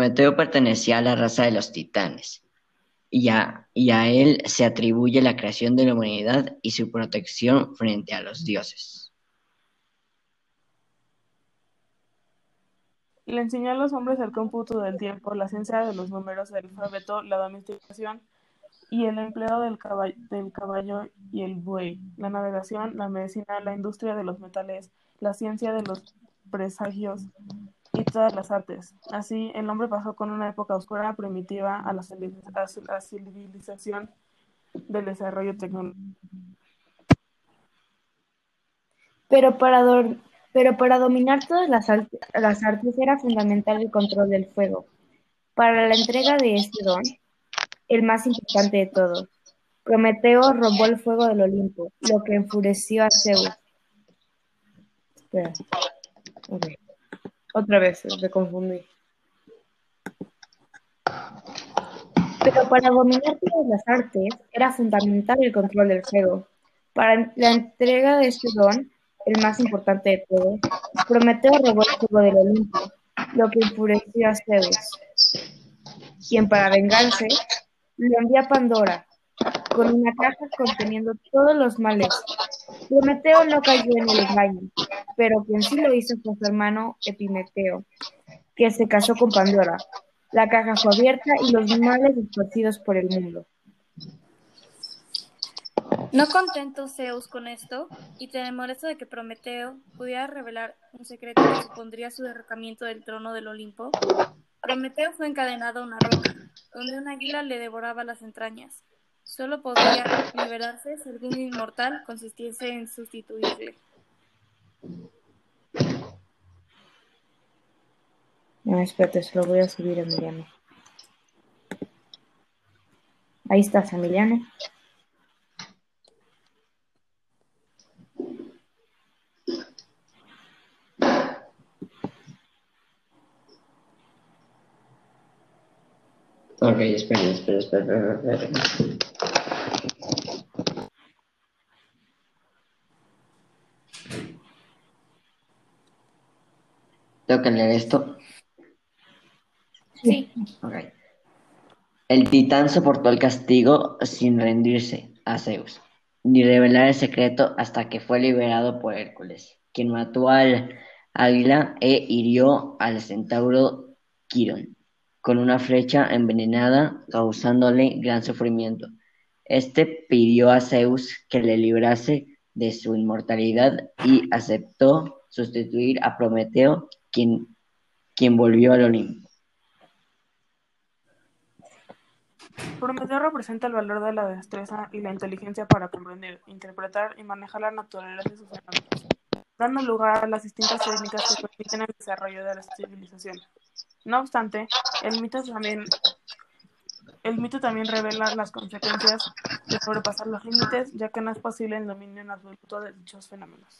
Prometeo pertenecía a la raza de los titanes, y a, él se atribuye la creación de la humanidad y su protección frente a los dioses. Le enseñó a los hombres el cómputo del tiempo, la ciencia de los números, el alfabeto, la domesticación y el empleo del caballo, y el buey, la navegación, la medicina, la industria de los metales, la ciencia de los presagios todas las artes. Así, el hombre pasó con una época oscura primitiva a la, civilización del desarrollo tecnológico. Pero para, dominar todas las, las artes era fundamental el control del fuego. Para la entrega de este don, el más importante de todos, Prometeo robó el fuego del Olimpo, lo que enfureció a Zeus. Espera. Otra vez, me confundí. Pero para dominar todas las artes era fundamental el control del fuego. Para la entrega de este don, el más importante de todos, Prometeo robó el fuego del Olimpo, lo que enfureció a Zeus, quien para vengarse le envía a Pandora con una caja conteniendo todos los males. Prometeo no cayó en el engaño, pero quien sí lo hizo fue su hermano Epimeteo, que se casó con Pandora. La caja fue abierta y los males esparcidos por el mundo. No contento Zeus con esto, y temeroso de que Prometeo pudiera revelar un secreto que supondría su derrocamiento del trono del Olimpo, Prometeo fue encadenado a una roca, donde un águila le devoraba las entrañas. Solo podría liberarse si algún inmortal consistiese en sustituirle. No, espérate, se lo voy a subir a Emiliano. Ahí estás, Emiliano. Ok, espera, espera, espera, espera. ¿Tengo que leer esto? Sí. Okay. El titán soportó el castigo sin rendirse a Zeus, ni revelar el secreto hasta que fue liberado por Hércules, quien mató al águila e hirió al centauro Quirón con una flecha envenenada, causándole gran sufrimiento. Este pidió a Zeus que le librase de su inmortalidad y aceptó sustituir a Prometeo, quien, quien volvió al Olimpo. Prometeo representa el valor de la destreza y la inteligencia para comprender, interpretar y manejar la naturaleza de sus fenómenos, dando lugar a las distintas técnicas que permiten el desarrollo de la civilización. No obstante, el mito también revela las consecuencias de sobrepasar los límites, ya que no es posible el dominio en absoluto de dichos fenómenos.